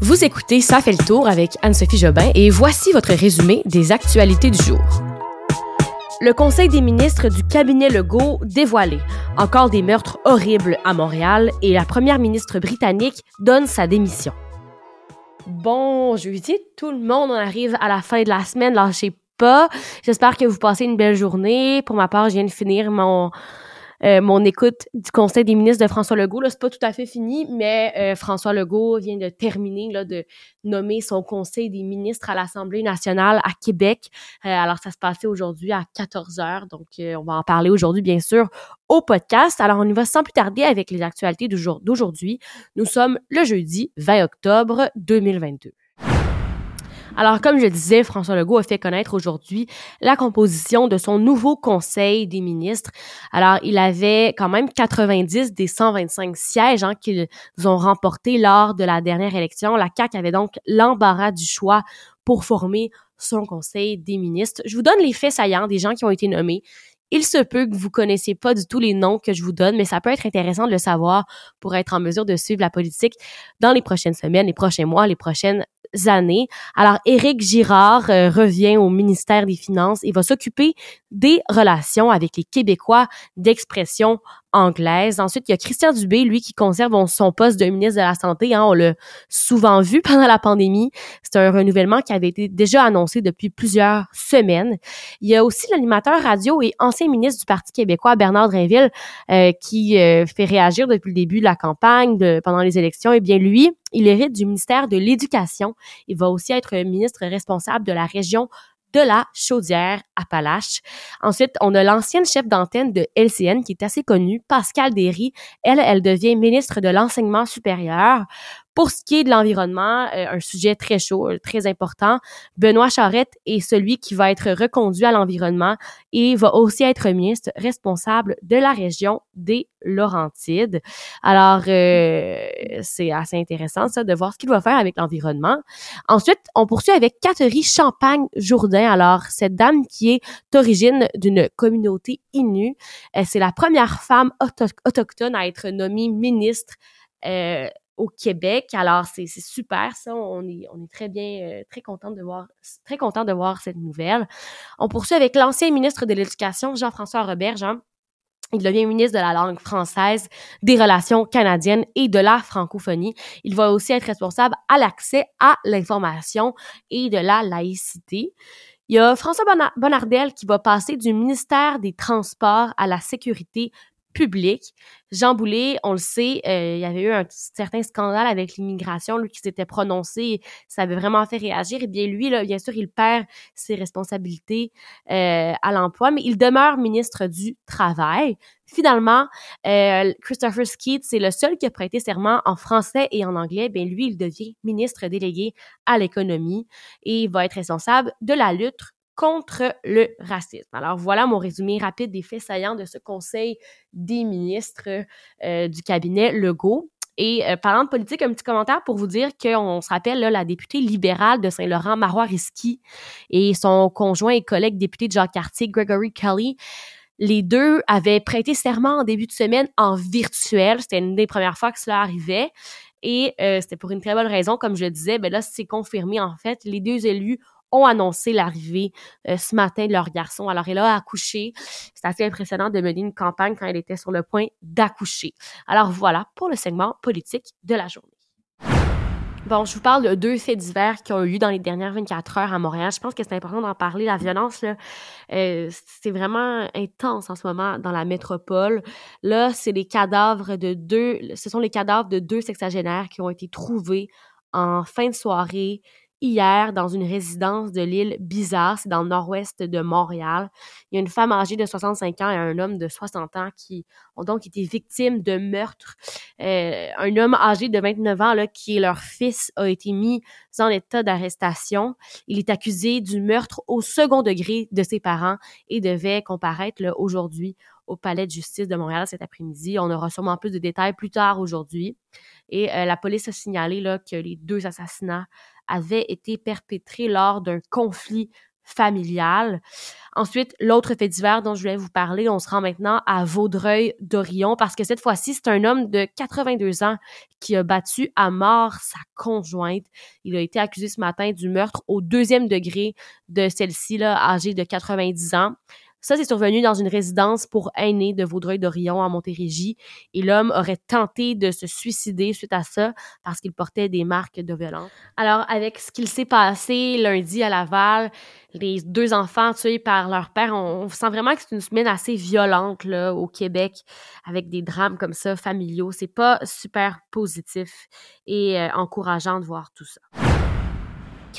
Vous écoutez Ça fait le tour avec Anne-Sophie Jobin et voici votre résumé des actualités du jour. Le Conseil des ministres du cabinet Legault dévoilé. Encore des meurtres horribles à Montréal et la première ministre britannique donne sa démission. Bon jeudi, tout le monde, on arrive à la fin de la semaine, lâchez pas. J'espère que vous passez une belle journée. Pour ma part, je viens de finir mon euh, mon écoute du Conseil des ministres de François Legault. Là, c'est pas tout à fait fini, mais euh, François Legault vient de terminer là, de nommer son Conseil des ministres à l'Assemblée nationale à Québec. Euh, alors, ça se passait aujourd'hui à 14 heures. Donc, on va en parler aujourd'hui, bien sûr, au podcast. Alors, on y va sans plus tarder avec les actualités d'aujourd'hui. Nous sommes le jeudi 20 octobre 2022. Alors, comme je le disais, François Legault a fait connaître aujourd'hui la composition de son nouveau Conseil des ministres. Alors, il avait quand même 90 des 125 sièges hein, qu'ils ont remportés lors de la dernière élection. La CAQ avait donc l'embarras du choix pour former son Conseil des ministres. Je vous donne les faits saillants des gens qui ont été nommés. Il se peut que vous connaissiez pas du tout les noms que je vous donne, mais ça peut être intéressant de le savoir pour être en mesure de suivre la politique dans les prochaines semaines, les prochains mois, les prochaines Alors, Éric Girard euh, revient au ministère des Finances et va s'occuper des relations avec les Québécois d'expression anglaise. Ensuite, il y a Christian Dubé, lui, qui conserve son poste de ministre de la Santé. Hein, on l'a souvent vu pendant la pandémie. C'est un renouvellement qui avait été déjà annoncé depuis plusieurs semaines. Il y a aussi l'animateur radio et ancien ministre du Parti québécois, Bernard Drinville, euh, qui euh, fait réagir depuis le début de la campagne, de, pendant les élections. Eh bien, lui, il hérite du ministère de l'Éducation. Il va aussi être ministre responsable de la région de la chaudière Appalaches. Ensuite, on a l'ancienne chef d'antenne de LCN qui est assez connue, Pascal Derry. Elle, elle devient ministre de l'enseignement supérieur. Pour ce qui est de l'environnement, euh, un sujet très chaud, euh, très important, Benoît Charette est celui qui va être reconduit à l'environnement et va aussi être ministre responsable de la région des Laurentides. Alors, euh, c'est assez intéressant ça de voir ce qu'il va faire avec l'environnement. Ensuite, on poursuit avec Catherine Champagne-Jourdain. Alors, cette dame qui est d'origine d'une communauté Innu, c'est la première femme autochtone à être nommée ministre euh, au Québec. Alors, c'est super, ça. On est, très bien, euh, très content de voir, très content de voir cette nouvelle. On poursuit avec l'ancien ministre de l'Éducation, Jean-François Roberge. Hein. Il devient ministre de la langue française, des relations canadiennes et de la francophonie. Il va aussi être responsable à l'accès à l'information et de la laïcité. Il y a François Bonnardel qui va passer du ministère des Transports à la sécurité public. Jean Boulet, on le sait, euh, il y avait eu un certain scandale avec l'immigration, lui qui s'était prononcé, ça avait vraiment fait réagir. Et bien lui, là, bien sûr, il perd ses responsabilités euh, à l'emploi, mais il demeure ministre du Travail. Finalement, euh, Christopher Skeet, c'est le seul qui a prêté serment en français et en anglais. Bien lui, il devient ministre délégué à l'économie et va être responsable de la lutte contre le racisme. Alors voilà mon résumé rapide des faits saillants de ce Conseil des ministres euh, du cabinet Legault. Et euh, parlant de politique, un petit commentaire pour vous dire qu'on se rappelle la députée libérale de Saint-Laurent, Marois Risky, et son conjoint et collègue député de Jacques-Cartier, Gregory Kelly. Les deux avaient prêté serment en début de semaine en virtuel. C'était une des premières fois que cela arrivait. Et euh, c'était pour une très bonne raison, comme je le disais. Ben là, c'est confirmé en fait. Les deux élus ont annoncé l'arrivée euh, ce matin de leur garçon. Alors, elle a accouché. C'est assez impressionnant de mener une campagne quand elle était sur le point d'accoucher. Alors voilà pour le segment politique de la journée. Bon, je vous parle de deux faits divers qui ont eu lieu dans les dernières 24 heures à Montréal. Je pense que c'est important d'en parler. La violence, euh, c'est vraiment intense en ce moment dans la métropole. Là, c'est les cadavres de deux, ce sont les cadavres de deux sexagénaires qui ont été trouvés en fin de soirée hier dans une résidence de l'île Bizarre, c'est dans le nord-ouest de Montréal. Il y a une femme âgée de 65 ans et un homme de 60 ans qui ont donc été victimes de meurtre. Euh, un homme âgé de 29 ans, là, qui est leur fils, a été mis en état d'arrestation. Il est accusé du meurtre au second degré de ses parents et devait comparaître aujourd'hui au palais de justice de Montréal cet après-midi. On aura sûrement plus de détails plus tard aujourd'hui. Et euh, la police a signalé là, que les deux assassinats avait été perpétré lors d'un conflit familiale. Ensuite, l'autre fait divers dont je voulais vous parler, on se rend maintenant à Vaudreuil d'Orion parce que cette fois-ci, c'est un homme de 82 ans qui a battu à mort sa conjointe. Il a été accusé ce matin du meurtre au deuxième degré de celle-ci, âgée de 90 ans. Ça, c'est survenu dans une résidence pour aînés de Vaudreuil-Dorion en Montérégie et l'homme aurait tenté de se suicider suite à ça parce qu'il portait des marques de violence. Alors, avec ce qu'il s'est passé lundi à Laval, les deux enfants tués par leur père, on, sent vraiment que c'est une semaine assez violente là, au Québec avec des drames comme ça familiaux. C'est pas super positif et euh, encourageant de voir tout ça.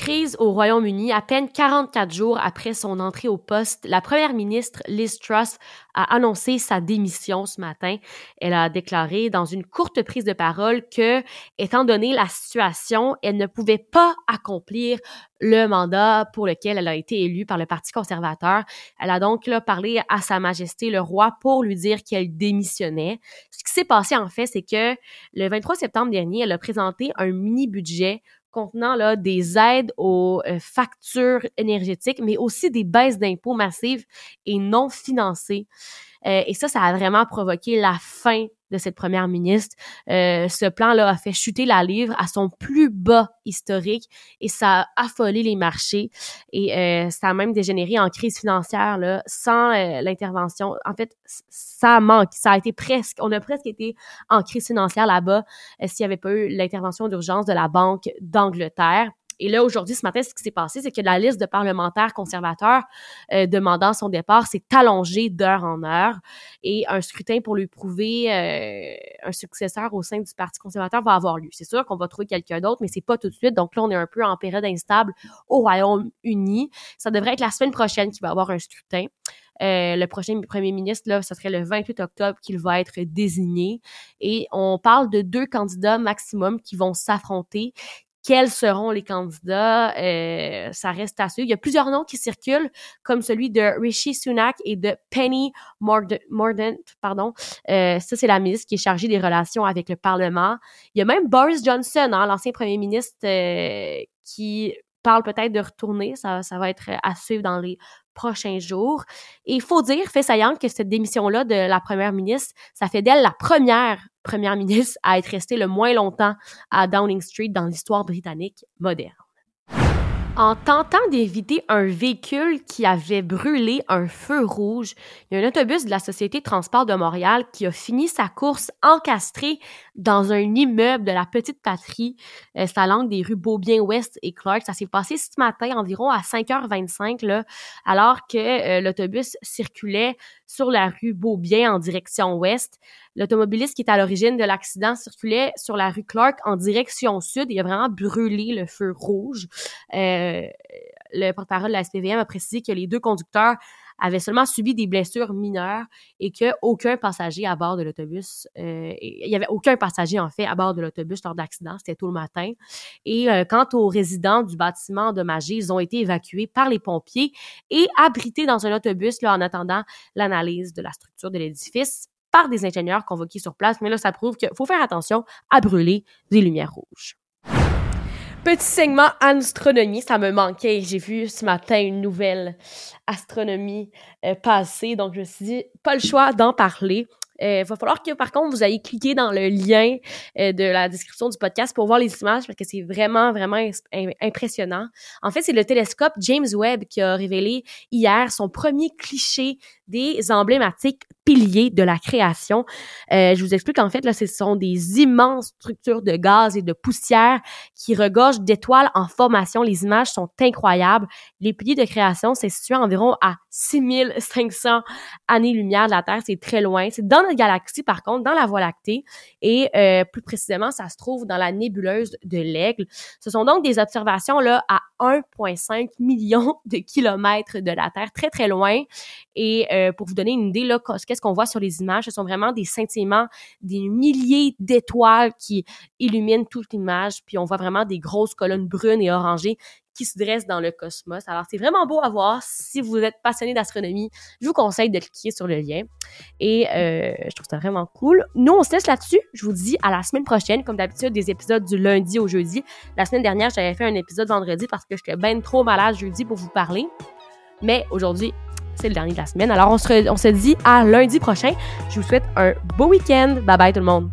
Crise au Royaume-Uni, à peine 44 jours après son entrée au poste, la première ministre Liz Truss a annoncé sa démission ce matin. Elle a déclaré dans une courte prise de parole que, étant donné la situation, elle ne pouvait pas accomplir le mandat pour lequel elle a été élue par le Parti conservateur. Elle a donc là, parlé à Sa Majesté le roi pour lui dire qu'elle démissionnait. Ce qui s'est passé en fait, c'est que le 23 septembre dernier, elle a présenté un mini-budget contenant là, des aides aux euh, factures énergétiques, mais aussi des baisses d'impôts massives et non financées. Euh, et ça, ça a vraiment provoqué la fin de cette première ministre. Euh, ce plan-là a fait chuter la livre à son plus bas historique et ça a affolé les marchés et euh, ça a même dégénéré en crise financière là, sans l'intervention. En fait, ça manque. Ça a été presque, on a presque été en crise financière là-bas s'il n'y avait pas eu l'intervention d'urgence de la Banque d'Angleterre. Et là, aujourd'hui, ce matin, ce qui s'est passé, c'est que la liste de parlementaires conservateurs euh, demandant son départ s'est allongée d'heure en heure et un scrutin pour lui prouver euh, un successeur au sein du Parti conservateur va avoir lieu. C'est sûr qu'on va trouver quelqu'un d'autre, mais c'est pas tout de suite. Donc là, on est un peu en période instable au Royaume-Uni. Ça devrait être la semaine prochaine qu'il va avoir un scrutin. Euh, le prochain premier ministre, là, ce serait le 28 octobre qu'il va être désigné. Et on parle de deux candidats maximum qui vont s'affronter quels seront les candidats, euh, ça reste à suivre. Il y a plusieurs noms qui circulent, comme celui de Rishi Sunak et de Penny Mordaunt, pardon. Euh, ça, c'est la ministre qui est chargée des relations avec le Parlement. Il y a même Boris Johnson, hein, l'ancien premier ministre, euh, qui parle peut-être de retourner. Ça, ça va être à suivre dans les prochains jours. Et il faut dire, fait saillant, que cette démission-là de la première ministre, ça fait d'elle la première première ministre à être restée le moins longtemps à Downing Street dans l'histoire britannique moderne en tentant d'éviter un véhicule qui avait brûlé un feu rouge. Il y a un autobus de la Société transport de Montréal qui a fini sa course encastré dans un immeuble de la Petite Patrie, euh, langue des rues Beaubien-Ouest et Clark. Ça s'est passé ce matin environ à 5h25, là, alors que euh, l'autobus circulait sur la rue Beaubien en direction ouest. L'automobiliste qui est à l'origine de l'accident circulait sur la rue Clark en direction sud. Il a vraiment brûlé le feu rouge. Euh, le porte-parole de la SPVM a précisé que les deux conducteurs avaient seulement subi des blessures mineures et qu'aucun passager à bord de l'autobus, euh, il y avait aucun passager en fait à bord de l'autobus lors d'accident, c'était tôt le matin. Et euh, quant aux résidents du bâtiment endommagé, ils ont été évacués par les pompiers et abrités dans un autobus là, en attendant l'analyse de la structure de l'édifice par des ingénieurs convoqués sur place. Mais là, ça prouve qu'il faut faire attention à brûler des lumières rouges. Petit segment astronomie, ça me manquait. J'ai vu ce matin une nouvelle astronomie euh, passer, donc je me suis dit, pas le choix d'en parler. Il euh, va falloir que, par contre, vous ayez cliqué dans le lien euh, de la description du podcast pour voir les images parce que c'est vraiment, vraiment impressionnant. En fait, c'est le télescope James Webb qui a révélé hier son premier cliché des emblématiques piliers de la création. Euh, je vous explique en fait là, ce sont des immenses structures de gaz et de poussière qui regorgent d'étoiles en formation. Les images sont incroyables. Les piliers de création, c'est situé environ à 6500 années-lumière de la Terre. C'est très loin. C'est dans notre galaxie, par contre, dans la Voie lactée. Et euh, plus précisément, ça se trouve dans la nébuleuse de l'Aigle. Ce sont donc des observations là à 1,5 million de kilomètres de la Terre, très très loin. Et euh, pour vous donner une idée, là, qu'est-ce qu'on voit sur les images, ce sont vraiment des scintillements, des milliers d'étoiles qui illuminent toute l'image, puis on voit vraiment des grosses colonnes brunes et orangées qui se dressent dans le cosmos. Alors, c'est vraiment beau à voir. Si vous êtes passionné d'astronomie, je vous conseille de cliquer sur le lien. Et euh, je trouve ça vraiment cool. Nous, on se laisse là-dessus. Je vous dis à la semaine prochaine. Comme d'habitude, des épisodes du lundi au jeudi. La semaine dernière, j'avais fait un épisode vendredi parce que j'étais bien trop malade jeudi pour vous parler. Mais aujourd'hui, c'est le dernier de la semaine. Alors, on se, on se dit à lundi prochain. Je vous souhaite un beau week-end. Bye bye tout le monde.